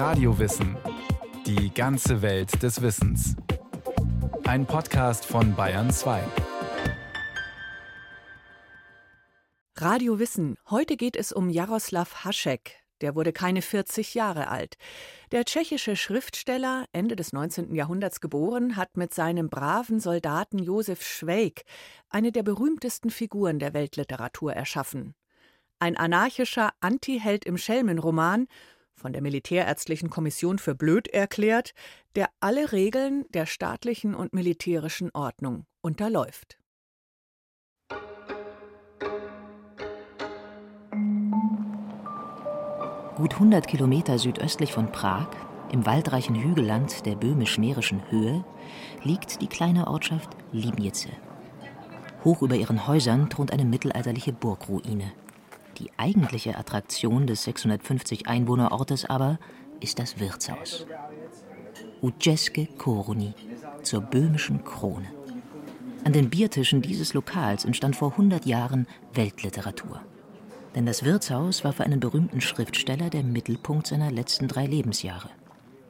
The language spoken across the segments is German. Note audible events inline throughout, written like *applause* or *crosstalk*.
Radiowissen. Die ganze Welt des Wissens. Ein Podcast von Bayern 2. Radio Wissen. Heute geht es um Jaroslav Hašek. Der wurde keine 40 Jahre alt. Der tschechische Schriftsteller, Ende des 19. Jahrhunderts geboren, hat mit seinem braven Soldaten Josef Schweig eine der berühmtesten Figuren der Weltliteratur erschaffen. Ein anarchischer Antiheld im Schelmenroman, von der Militärärztlichen Kommission für blöd erklärt, der alle Regeln der staatlichen und militärischen Ordnung unterläuft. Gut 100 Kilometer südöstlich von Prag, im waldreichen Hügelland der böhmisch-mährischen Höhe, liegt die kleine Ortschaft Liebnice. Hoch über ihren Häusern thront eine mittelalterliche Burgruine. Die eigentliche Attraktion des 650 Einwohnerortes aber ist das Wirtshaus. Ujeske Koroni, zur böhmischen Krone. An den Biertischen dieses Lokals entstand vor 100 Jahren Weltliteratur. Denn das Wirtshaus war für einen berühmten Schriftsteller der Mittelpunkt seiner letzten drei Lebensjahre.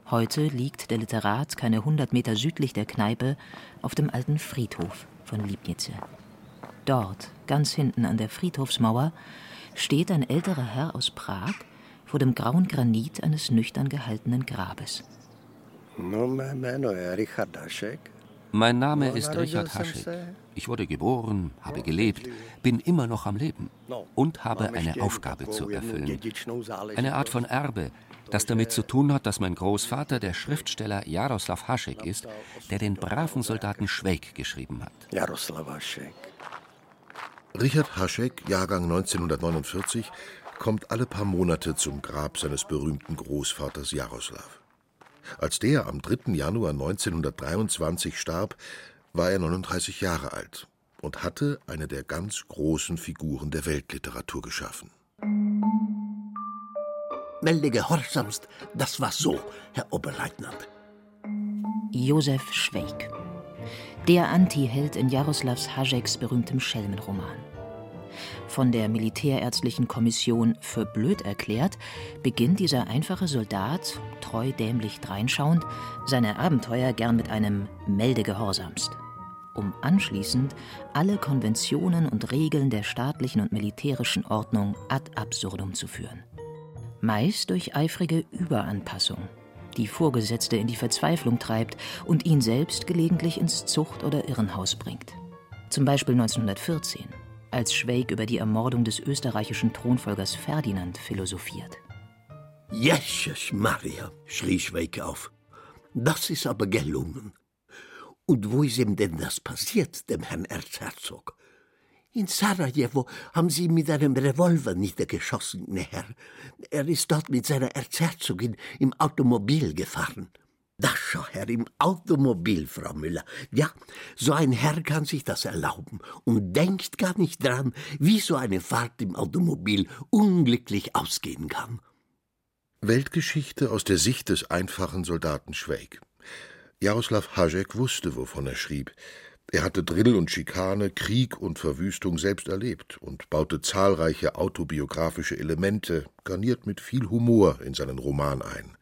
Heute liegt der Literat keine 100 Meter südlich der Kneipe auf dem alten Friedhof von Liebnice. Dort, ganz hinten an der Friedhofsmauer, steht ein älterer Herr aus Prag vor dem grauen Granit eines nüchtern gehaltenen Grabes. Mein Name ist Richard Haschek. Ich wurde geboren, habe gelebt, bin immer noch am Leben und habe eine Aufgabe zu erfüllen. Eine Art von Erbe, das damit zu tun hat, dass mein Großvater der Schriftsteller Jaroslav Haschek ist, der den braven Soldaten Schweig geschrieben hat. Jaroslav Haschek. Richard Haschek, Jahrgang 1949, kommt alle paar Monate zum Grab seines berühmten Großvaters Jaroslav. Als der am 3. Januar 1923 starb, war er 39 Jahre alt und hatte eine der ganz großen Figuren der Weltliteratur geschaffen. Melde gehorsamst, das war so, Herr Oberleutnant. Josef Schweig. Der Antiheld in Jaroslavs Hascheks berühmtem Schelmenroman. Von der Militärärztlichen Kommission für blöd erklärt, beginnt dieser einfache Soldat, treu dämlich dreinschauend, seine Abenteuer gern mit einem Melde gehorsamst, um anschließend alle Konventionen und Regeln der staatlichen und militärischen Ordnung ad absurdum zu führen. Meist durch eifrige Überanpassung, die Vorgesetzte in die Verzweiflung treibt und ihn selbst gelegentlich ins Zucht- oder Irrenhaus bringt. Zum Beispiel 1914 als Schweig über die Ermordung des österreichischen Thronfolgers Ferdinand philosophiert. Jesus Maria, schrie Schweig auf. Das ist aber gelungen. Und wo ist ihm denn das passiert, dem Herrn Erzherzog? In Sarajevo haben sie ihn mit einem Revolver niedergeschossen, Herr. Er ist dort mit seiner Erzherzogin im Automobil gefahren. Das schau Herr im Automobil, Frau Müller. Ja, so ein Herr kann sich das erlauben und denkt gar nicht dran, wie so eine Fahrt im Automobil unglücklich ausgehen kann. Weltgeschichte aus der Sicht des einfachen Soldaten Schweig. Jaroslav Hašek wusste, wovon er schrieb. Er hatte Drill und Schikane, Krieg und Verwüstung selbst erlebt und baute zahlreiche autobiografische Elemente, garniert mit viel Humor, in seinen Roman ein.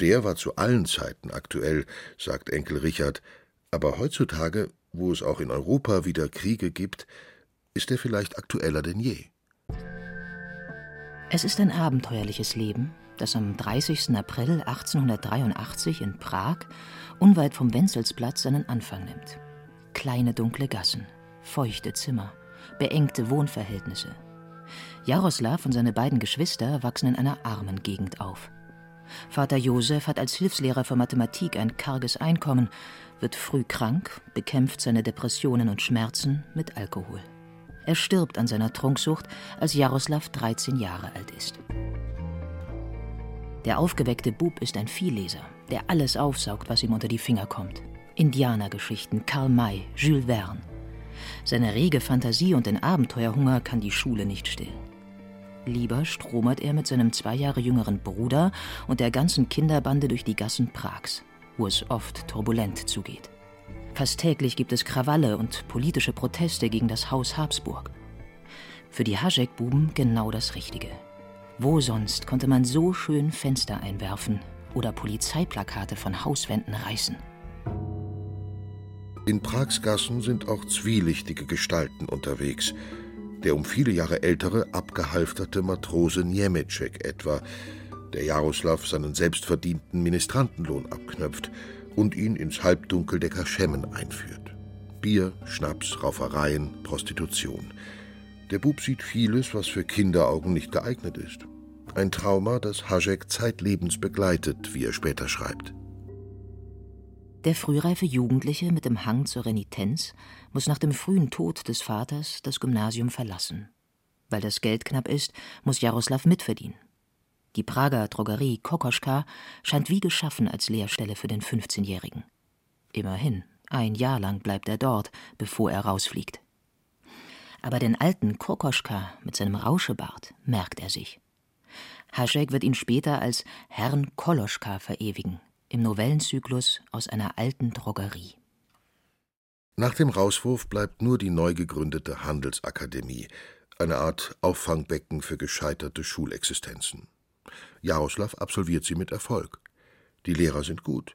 Der war zu allen Zeiten aktuell, sagt Enkel Richard, aber heutzutage, wo es auch in Europa wieder Kriege gibt, ist er vielleicht aktueller denn je. Es ist ein abenteuerliches Leben, das am 30. April 1883 in Prag, unweit vom Wenzelsplatz, seinen Anfang nimmt. Kleine dunkle Gassen, feuchte Zimmer, beengte Wohnverhältnisse. Jaroslav und seine beiden Geschwister wachsen in einer armen Gegend auf. Vater Josef hat als Hilfslehrer für Mathematik ein karges Einkommen, wird früh krank, bekämpft seine Depressionen und Schmerzen mit Alkohol. Er stirbt an seiner Trunksucht, als Jaroslav 13 Jahre alt ist. Der aufgeweckte Bub ist ein Vielleser, der alles aufsaugt, was ihm unter die Finger kommt. Indianergeschichten, Karl May, Jules Verne. Seine rege Fantasie und den Abenteuerhunger kann die Schule nicht stillen. Lieber stromert er mit seinem zwei Jahre jüngeren Bruder und der ganzen Kinderbande durch die Gassen Prags, wo es oft turbulent zugeht. Fast täglich gibt es Krawalle und politische Proteste gegen das Haus Habsburg. Für die Haschek-Buben genau das Richtige. Wo sonst konnte man so schön Fenster einwerfen oder Polizeiplakate von Hauswänden reißen? In Prags Gassen sind auch zwielichtige Gestalten unterwegs. Der um viele Jahre ältere, abgehalfterte Matrose Niemeczek etwa, der Jaroslav seinen selbstverdienten Ministrantenlohn abknöpft und ihn ins Halbdunkel der Kaschemmen einführt. Bier, Schnaps, Raufereien, Prostitution. Der Bub sieht vieles, was für Kinderaugen nicht geeignet ist. Ein Trauma, das Hajek zeitlebens begleitet, wie er später schreibt. Der frühreife Jugendliche mit dem Hang zur Renitenz muss nach dem frühen Tod des Vaters das Gymnasium verlassen. Weil das Geld knapp ist, muss Jaroslav mitverdienen. Die Prager Drogerie Kokoschka scheint wie geschaffen als Lehrstelle für den 15-Jährigen. Immerhin, ein Jahr lang bleibt er dort, bevor er rausfliegt. Aber den alten Kokoschka mit seinem Rauschebart merkt er sich. Haschek wird ihn später als Herrn Koloschka verewigen, im Novellenzyklus aus einer alten Drogerie. Nach dem Rauswurf bleibt nur die neu gegründete Handelsakademie, eine Art Auffangbecken für gescheiterte Schulexistenzen. Jaroslav absolviert sie mit Erfolg. Die Lehrer sind gut.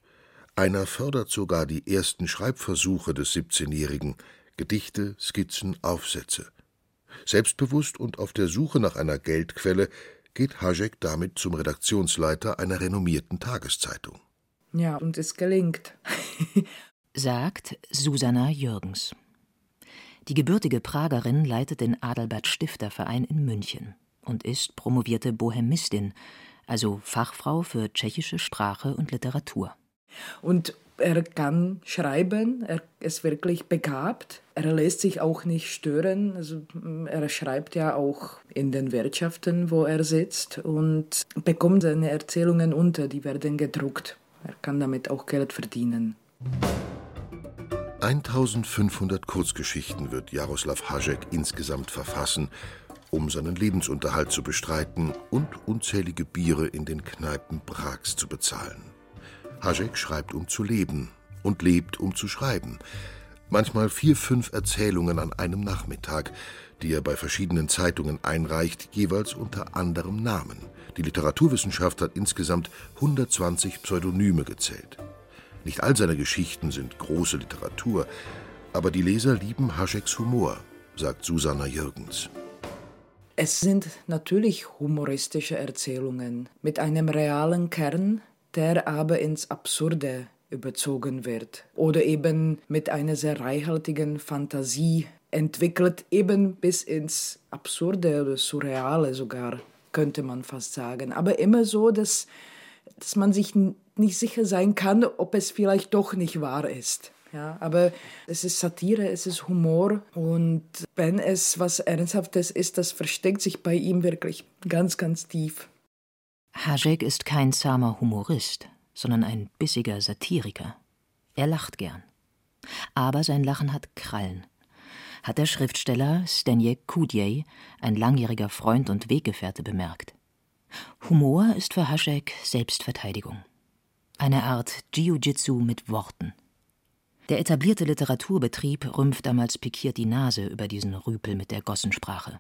Einer fördert sogar die ersten Schreibversuche des 17-Jährigen, Gedichte, Skizzen, Aufsätze. Selbstbewusst und auf der Suche nach einer Geldquelle geht Hajek damit zum Redaktionsleiter einer renommierten Tageszeitung. Ja, und es gelingt. *laughs* sagt Susanna Jürgens. Die gebürtige Pragerin leitet den Adalbert Stifter Verein in München und ist promovierte Bohemistin, also Fachfrau für tschechische Sprache und Literatur. Und er kann schreiben, er ist wirklich begabt. Er lässt sich auch nicht stören. Also, er schreibt ja auch in den Wirtschaften, wo er sitzt und bekommt seine Erzählungen unter, die werden gedruckt. Er kann damit auch Geld verdienen. 1500 Kurzgeschichten wird Jaroslav Hašek insgesamt verfassen um seinen Lebensunterhalt zu bestreiten und unzählige Biere in den Kneipen Prags zu bezahlen. Hašek schreibt, um zu leben und lebt, um zu schreiben. Manchmal vier, fünf Erzählungen an einem Nachmittag, die er bei verschiedenen Zeitungen einreicht, jeweils unter anderem Namen. Die Literaturwissenschaft hat insgesamt 120 Pseudonyme gezählt. Nicht all seine Geschichten sind große Literatur, aber die Leser lieben Hascheks Humor, sagt Susanna Jürgens. Es sind natürlich humoristische Erzählungen mit einem realen Kern, der aber ins Absurde überzogen wird oder eben mit einer sehr reichhaltigen Fantasie entwickelt, eben bis ins Absurde oder Surreale sogar, könnte man fast sagen. Aber immer so, dass, dass man sich nicht sicher sein kann, ob es vielleicht doch nicht wahr ist. Ja, aber es ist Satire, es ist Humor und wenn es was Ernsthaftes ist, das versteckt sich bei ihm wirklich ganz, ganz tief. Hajek ist kein zahmer Humorist, sondern ein bissiger Satiriker. Er lacht gern. Aber sein Lachen hat Krallen. Hat der Schriftsteller Stenjek Kudjej, ein langjähriger Freund und Weggefährte, bemerkt. Humor ist für Haschek Selbstverteidigung. Eine Art Jiu-Jitsu mit Worten. Der etablierte Literaturbetrieb rümpft damals pikiert die Nase über diesen Rüpel mit der Gossensprache.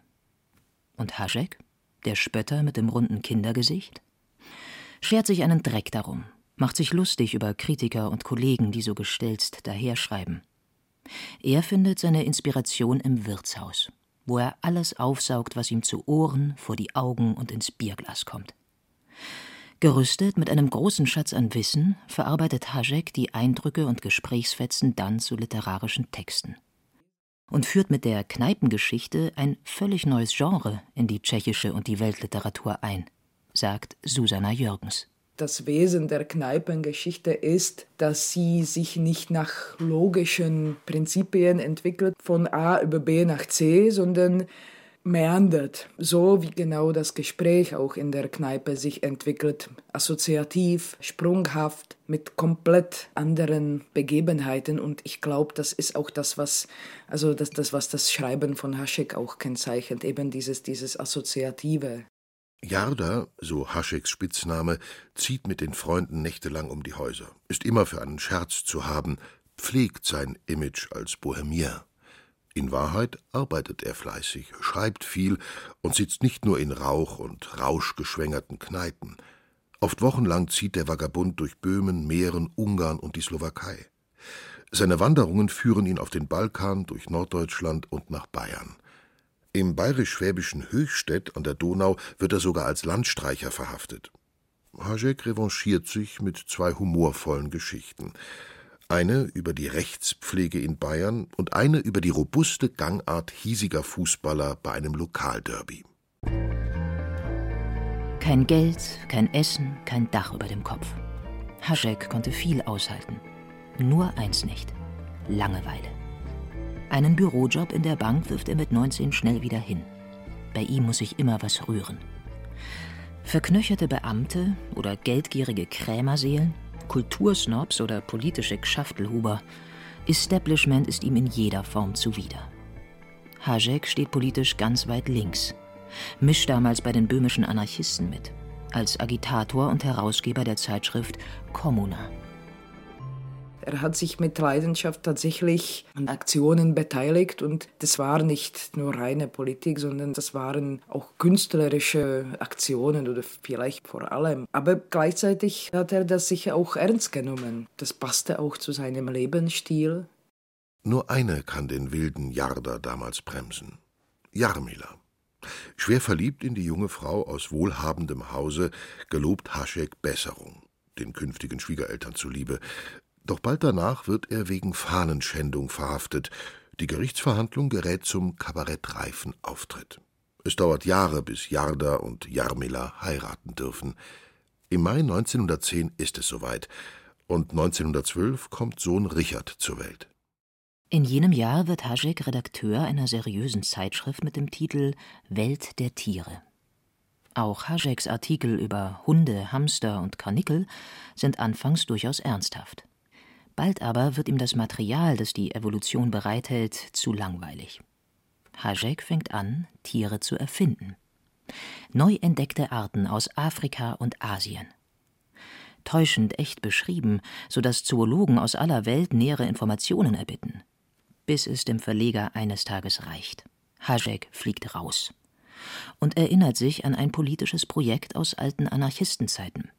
Und Haschek, der Spötter mit dem runden Kindergesicht, schert sich einen Dreck darum, macht sich lustig über Kritiker und Kollegen, die so gestelzt daherschreiben. Er findet seine Inspiration im Wirtshaus, wo er alles aufsaugt, was ihm zu Ohren, vor die Augen und ins Bierglas kommt. Gerüstet mit einem großen Schatz an Wissen verarbeitet Hašek die Eindrücke und Gesprächsfetzen dann zu literarischen Texten und führt mit der Kneipengeschichte ein völlig neues Genre in die tschechische und die Weltliteratur ein, sagt Susanna Jürgens. Das Wesen der Kneipengeschichte ist, dass sie sich nicht nach logischen Prinzipien entwickelt, von A über B nach C, sondern meandert, so wie genau das Gespräch auch in der Kneipe sich entwickelt, assoziativ, sprunghaft, mit komplett anderen Begebenheiten. Und ich glaube, das ist auch das, was also das, das was das Schreiben von Haschek auch kennzeichnet, eben dieses dieses assoziative. Jarda, so Hascheks Spitzname, zieht mit den Freunden nächtelang um die Häuser, ist immer für einen Scherz zu haben, pflegt sein Image als Bohemier. In Wahrheit arbeitet er fleißig, schreibt viel und sitzt nicht nur in Rauch- und rauschgeschwängerten Kneipen. Oft wochenlang zieht der Vagabund durch Böhmen, Mähren, Ungarn und die Slowakei. Seine Wanderungen führen ihn auf den Balkan, durch Norddeutschland und nach Bayern. Im bayerisch-schwäbischen Höchstädt an der Donau wird er sogar als Landstreicher verhaftet. Hašek revanchiert sich mit zwei humorvollen Geschichten. Eine über die Rechtspflege in Bayern und eine über die robuste Gangart hiesiger Fußballer bei einem Lokalderby. Kein Geld, kein Essen, kein Dach über dem Kopf. Haschek konnte viel aushalten. Nur eins nicht: Langeweile. Einen Bürojob in der Bank wirft er mit 19 schnell wieder hin. Bei ihm muss sich immer was rühren. Verknöcherte Beamte oder geldgierige Krämerseelen Kultursnobs oder politische Gschaftelhuber. Establishment ist ihm in jeder Form zuwider. Hajek steht politisch ganz weit links, mischt damals bei den böhmischen Anarchisten mit, als Agitator und Herausgeber der Zeitschrift Kommuna. Er hat sich mit Leidenschaft tatsächlich an Aktionen beteiligt und das war nicht nur reine Politik, sondern das waren auch künstlerische Aktionen oder vielleicht vor allem. Aber gleichzeitig hat er das sicher auch ernst genommen. Das passte auch zu seinem Lebensstil. Nur eine kann den wilden Jarder damals bremsen. Jarmila. Schwer verliebt in die junge Frau aus wohlhabendem Hause, gelobt Haschek Besserung, den künftigen Schwiegereltern zuliebe, doch bald danach wird er wegen Fahnenschändung verhaftet. Die Gerichtsverhandlung gerät zum kabarettreifen Auftritt. Es dauert Jahre, bis Jarda und Jarmila heiraten dürfen. Im Mai 1910 ist es soweit und 1912 kommt Sohn Richard zur Welt. In jenem Jahr wird Haschek Redakteur einer seriösen Zeitschrift mit dem Titel Welt der Tiere. Auch Hascheks Artikel über Hunde, Hamster und Karnickel sind anfangs durchaus ernsthaft. Bald aber wird ihm das Material, das die Evolution bereithält, zu langweilig. Hajek fängt an, Tiere zu erfinden. Neu entdeckte Arten aus Afrika und Asien. Täuschend echt beschrieben, so dass Zoologen aus aller Welt nähere Informationen erbitten. Bis es dem Verleger eines Tages reicht. Hajek fliegt raus und erinnert sich an ein politisches Projekt aus alten Anarchistenzeiten.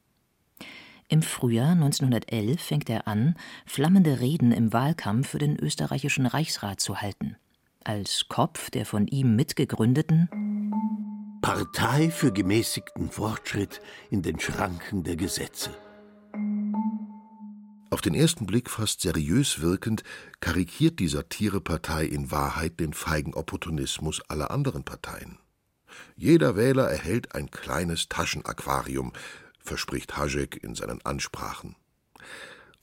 Im Frühjahr 1911 fängt er an, flammende Reden im Wahlkampf für den österreichischen Reichsrat zu halten. Als Kopf der von ihm mitgegründeten Partei für gemäßigten Fortschritt in den Schranken der Gesetze. Auf den ersten Blick fast seriös wirkend, karikiert die Satirepartei in Wahrheit den feigen Opportunismus aller anderen Parteien. Jeder Wähler erhält ein kleines Taschenaquarium, verspricht Hašek in seinen Ansprachen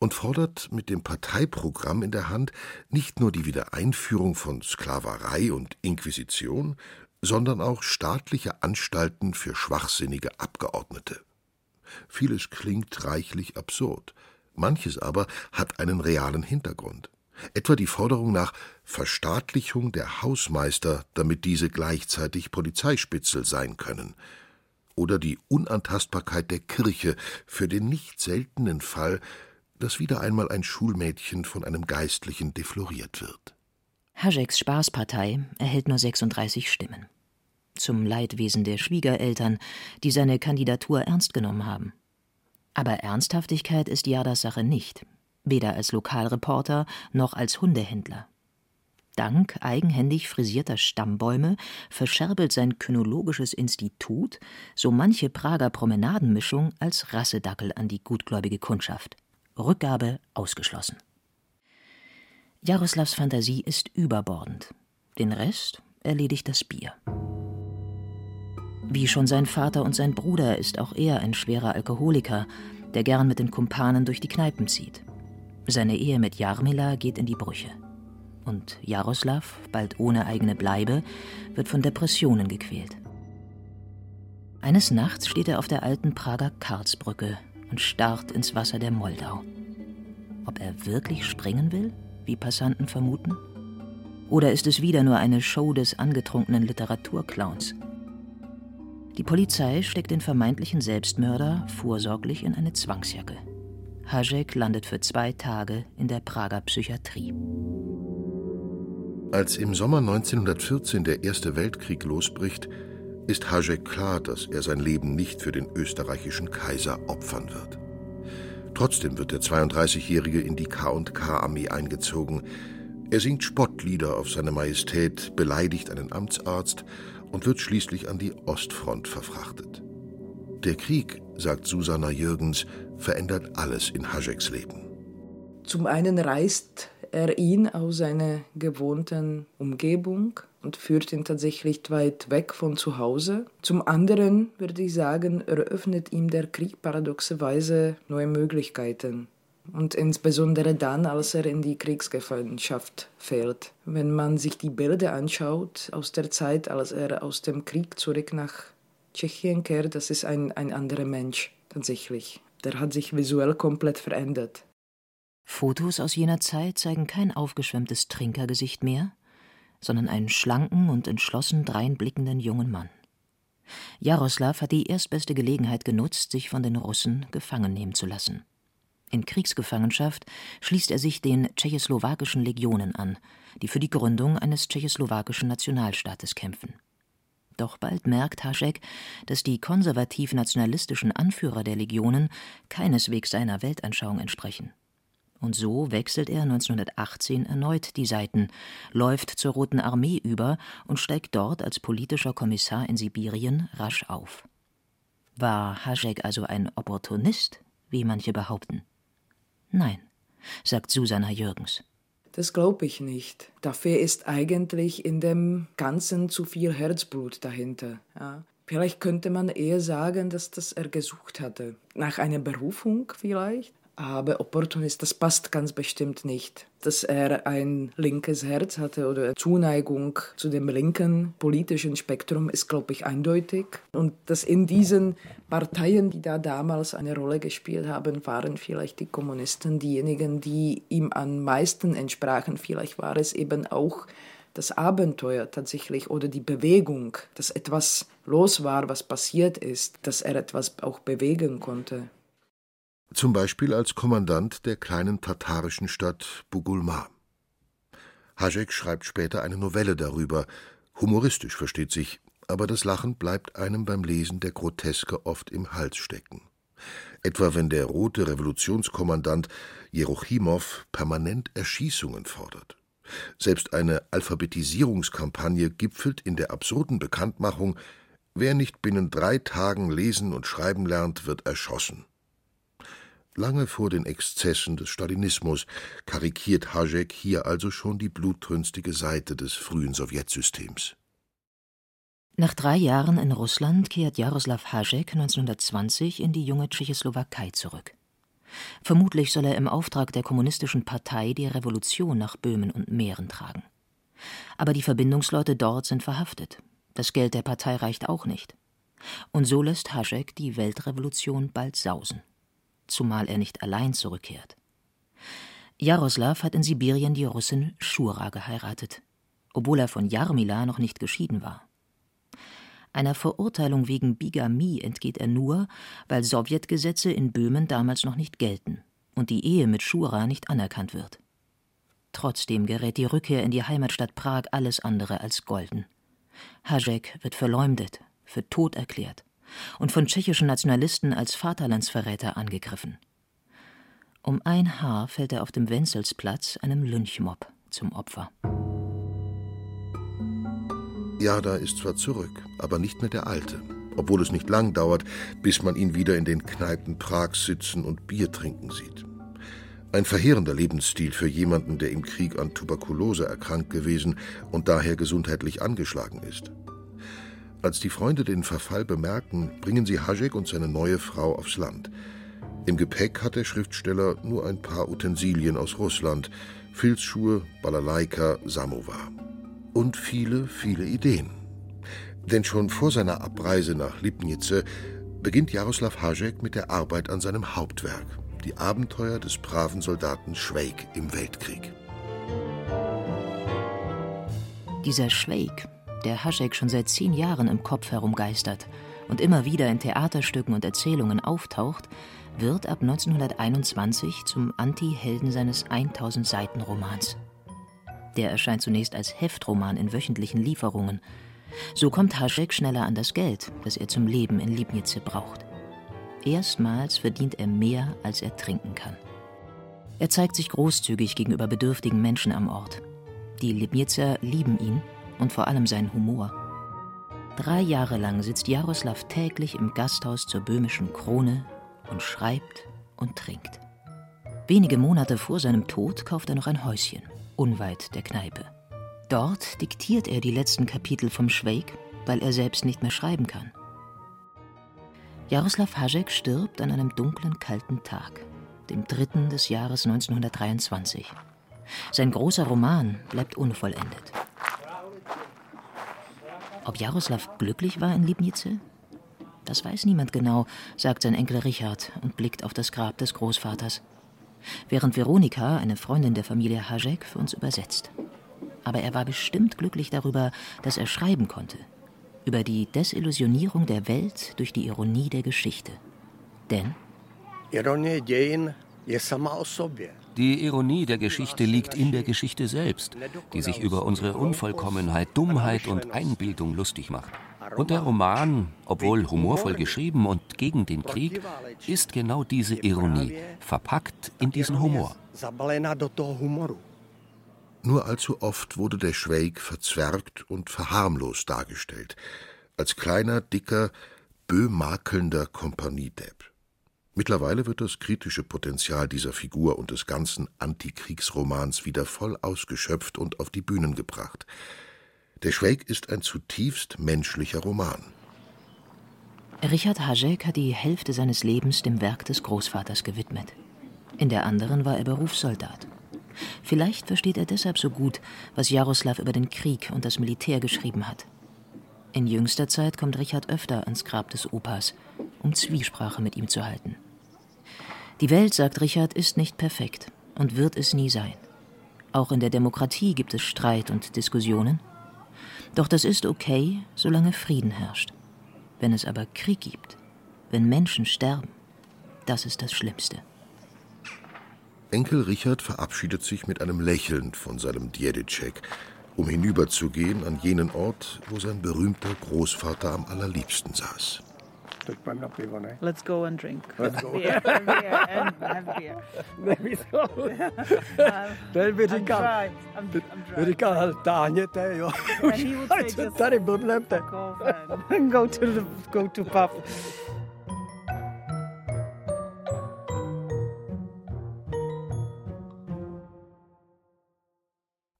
und fordert mit dem Parteiprogramm in der Hand nicht nur die Wiedereinführung von Sklaverei und Inquisition, sondern auch staatliche Anstalten für schwachsinnige Abgeordnete. Vieles klingt reichlich absurd, manches aber hat einen realen Hintergrund. Etwa die Forderung nach Verstaatlichung der Hausmeister, damit diese gleichzeitig Polizeispitzel sein können, oder die Unantastbarkeit der Kirche für den nicht seltenen Fall, dass wieder einmal ein Schulmädchen von einem Geistlichen defloriert wird. Hajeks Spaßpartei erhält nur 36 Stimmen. Zum Leidwesen der Schwiegereltern, die seine Kandidatur ernst genommen haben. Aber Ernsthaftigkeit ist Jadas Sache nicht, weder als Lokalreporter noch als Hundehändler. Dank eigenhändig frisierter Stammbäume verscherbelt sein kynologisches Institut so manche Prager Promenadenmischung als Rassedackel an die gutgläubige Kundschaft. Rückgabe ausgeschlossen. Jaroslavs Fantasie ist überbordend. Den Rest erledigt das Bier. Wie schon sein Vater und sein Bruder ist auch er ein schwerer Alkoholiker, der gern mit den Kumpanen durch die Kneipen zieht. Seine Ehe mit Jarmila geht in die Brüche und Jaroslav, bald ohne eigene Bleibe, wird von Depressionen gequält. Eines Nachts steht er auf der alten Prager Karlsbrücke und starrt ins Wasser der Moldau. Ob er wirklich springen will, wie Passanten vermuten? Oder ist es wieder nur eine Show des angetrunkenen Literaturclowns? Die Polizei steckt den vermeintlichen Selbstmörder vorsorglich in eine Zwangsjacke. Hajek landet für zwei Tage in der Prager Psychiatrie. Als im Sommer 1914 der Erste Weltkrieg losbricht, ist Hašek klar, dass er sein Leben nicht für den österreichischen Kaiser opfern wird. Trotzdem wird der 32-Jährige in die K&K-Armee eingezogen. Er singt Spottlieder auf seine Majestät, beleidigt einen Amtsarzt und wird schließlich an die Ostfront verfrachtet. Der Krieg, sagt Susanna Jürgens, verändert alles in Hašeks Leben. Zum einen reißt er ihn aus seiner gewohnten Umgebung und führt ihn tatsächlich weit weg von zu Hause. Zum anderen würde ich sagen, eröffnet ihm der Krieg paradoxerweise neue Möglichkeiten. Und insbesondere dann, als er in die Kriegsgefangenschaft fällt. Wenn man sich die Bilder anschaut aus der Zeit, als er aus dem Krieg zurück nach Tschechien kehrt, das ist ein, ein anderer Mensch tatsächlich. Der hat sich visuell komplett verändert. Fotos aus jener Zeit zeigen kein aufgeschwemmtes Trinkergesicht mehr, sondern einen schlanken und entschlossen dreinblickenden jungen Mann. Jaroslav hat die erstbeste Gelegenheit genutzt, sich von den Russen gefangen nehmen zu lassen. In Kriegsgefangenschaft schließt er sich den tschechoslowakischen Legionen an, die für die Gründung eines tschechoslowakischen Nationalstaates kämpfen. Doch bald merkt Hašek, dass die konservativ-nationalistischen Anführer der Legionen keineswegs seiner Weltanschauung entsprechen. Und so wechselt er 1918 erneut die Seiten, läuft zur Roten Armee über und steigt dort als politischer Kommissar in Sibirien rasch auf. War Haschek also ein Opportunist, wie manche behaupten? Nein, sagt Susanna Jürgens. Das glaube ich nicht. Dafür ist eigentlich in dem Ganzen zu viel Herzblut dahinter. Ja. Vielleicht könnte man eher sagen, dass das er gesucht hatte. Nach einer Berufung vielleicht, aber Opportunist, das passt ganz bestimmt nicht. Dass er ein linkes Herz hatte oder Zuneigung zu dem linken politischen Spektrum ist, glaube ich, eindeutig. Und dass in diesen Parteien, die da damals eine Rolle gespielt haben, waren vielleicht die Kommunisten diejenigen, die ihm am meisten entsprachen. Vielleicht war es eben auch das Abenteuer tatsächlich oder die Bewegung, dass etwas los war, was passiert ist, dass er etwas auch bewegen konnte zum Beispiel als Kommandant der kleinen tatarischen Stadt Bugulma. Hašek schreibt später eine Novelle darüber, humoristisch versteht sich, aber das Lachen bleibt einem beim Lesen der Groteske oft im Hals stecken. Etwa wenn der rote Revolutionskommandant Jerochimow permanent Erschießungen fordert. Selbst eine Alphabetisierungskampagne gipfelt in der absurden Bekanntmachung, wer nicht binnen drei Tagen lesen und schreiben lernt, wird erschossen. Lange vor den Exzessen des Stalinismus karikiert Hašek hier also schon die blutrünstige Seite des frühen Sowjetsystems. Nach drei Jahren in Russland kehrt Jaroslav Hašek 1920 in die junge Tschechoslowakei zurück. Vermutlich soll er im Auftrag der Kommunistischen Partei die Revolution nach Böhmen und Mähren tragen. Aber die Verbindungsleute dort sind verhaftet. Das Geld der Partei reicht auch nicht. Und so lässt Hašek die Weltrevolution bald sausen zumal er nicht allein zurückkehrt. Jaroslav hat in Sibirien die Russin Schura geheiratet, obwohl er von Jarmila noch nicht geschieden war. Einer Verurteilung wegen Bigamie entgeht er nur, weil Sowjetgesetze in Böhmen damals noch nicht gelten und die Ehe mit Schura nicht anerkannt wird. Trotzdem gerät die Rückkehr in die Heimatstadt Prag alles andere als golden. Hašek wird verleumdet, für tot erklärt und von tschechischen Nationalisten als Vaterlandsverräter angegriffen. Um ein Haar fällt er auf dem Wenzelsplatz einem Lynchmob zum Opfer. Jada ist zwar zurück, aber nicht mehr der Alte, obwohl es nicht lang dauert, bis man ihn wieder in den Kneipen Prags sitzen und Bier trinken sieht. Ein verheerender Lebensstil für jemanden, der im Krieg an Tuberkulose erkrankt gewesen und daher gesundheitlich angeschlagen ist. Als die Freunde den Verfall bemerken, bringen sie Hašek und seine neue Frau aufs Land. Im Gepäck hat der Schriftsteller nur ein paar Utensilien aus Russland, Filzschuhe, Balalaika, Samovar. Und viele, viele Ideen. Denn schon vor seiner Abreise nach Lipnice beginnt Jaroslav Hašek mit der Arbeit an seinem Hauptwerk, die Abenteuer des braven Soldaten Schweig im Weltkrieg. Dieser Schweig der Haschek schon seit zehn Jahren im Kopf herumgeistert und immer wieder in Theaterstücken und Erzählungen auftaucht, wird ab 1921 zum Anti-Helden seines 1000 Seiten Romans. Der erscheint zunächst als Heftroman in wöchentlichen Lieferungen. So kommt Haschek schneller an das Geld, das er zum Leben in Liebnice braucht. Erstmals verdient er mehr, als er trinken kann. Er zeigt sich großzügig gegenüber bedürftigen Menschen am Ort. Die Libnizer lieben ihn und vor allem seinen Humor. Drei Jahre lang sitzt Jaroslav täglich im Gasthaus zur böhmischen Krone und schreibt und trinkt. Wenige Monate vor seinem Tod kauft er noch ein Häuschen, unweit der Kneipe. Dort diktiert er die letzten Kapitel vom Schweig, weil er selbst nicht mehr schreiben kann. Jaroslav Hašek stirbt an einem dunklen, kalten Tag, dem dritten des Jahres 1923. Sein großer Roman bleibt unvollendet. Ob Jaroslav glücklich war in Liebnice? Das weiß niemand genau, sagt sein Enkel Richard und blickt auf das Grab des Großvaters. Während Veronika, eine Freundin der Familie Hajek, für uns übersetzt. Aber er war bestimmt glücklich darüber, dass er schreiben konnte, über die Desillusionierung der Welt durch die Ironie der Geschichte. Denn die Ironie der Geschichte liegt in der Geschichte selbst, die sich über unsere Unvollkommenheit, Dummheit und Einbildung lustig macht. Und der Roman, obwohl humorvoll geschrieben und gegen den Krieg, ist genau diese Ironie, verpackt in diesen Humor. Nur allzu oft wurde der Schweig verzwergt und verharmlost dargestellt, als kleiner, dicker, böhmakelnder Kompaniedepp. Mittlerweile wird das kritische Potenzial dieser Figur und des ganzen Antikriegsromans wieder voll ausgeschöpft und auf die Bühnen gebracht. Der Schweig ist ein zutiefst menschlicher Roman. Richard Hašek hat die Hälfte seines Lebens dem Werk des Großvaters gewidmet. In der anderen war er Berufssoldat. Vielleicht versteht er deshalb so gut, was Jaroslav über den Krieg und das Militär geschrieben hat. In jüngster Zeit kommt Richard öfter ans Grab des Opas, um Zwiesprache mit ihm zu halten. Die Welt, sagt Richard, ist nicht perfekt und wird es nie sein. Auch in der Demokratie gibt es Streit und Diskussionen. Doch das ist okay, solange Frieden herrscht. Wenn es aber Krieg gibt, wenn Menschen sterben, das ist das Schlimmste. Enkel Richard verabschiedet sich mit einem Lächeln von seinem Djedicek, um hinüberzugehen an jenen Ort, wo sein berühmter Großvater am allerliebsten saß. Let's go and drink. Let's go. beer, beer and have beer. By říkal, by říkal, táhněte, jo. Už se tady bodlete. Go to, the, go to pub.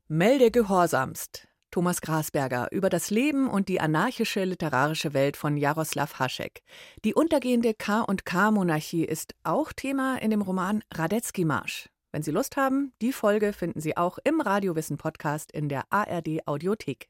Melde gehorsamst. Thomas Grasberger über das Leben und die anarchische literarische Welt von Jaroslav Hašek. Die untergehende K&K-Monarchie ist auch Thema in dem Roman Radetzky Marsch. Wenn Sie Lust haben, die Folge finden Sie auch im Radiowissen Podcast in der ARD Audiothek.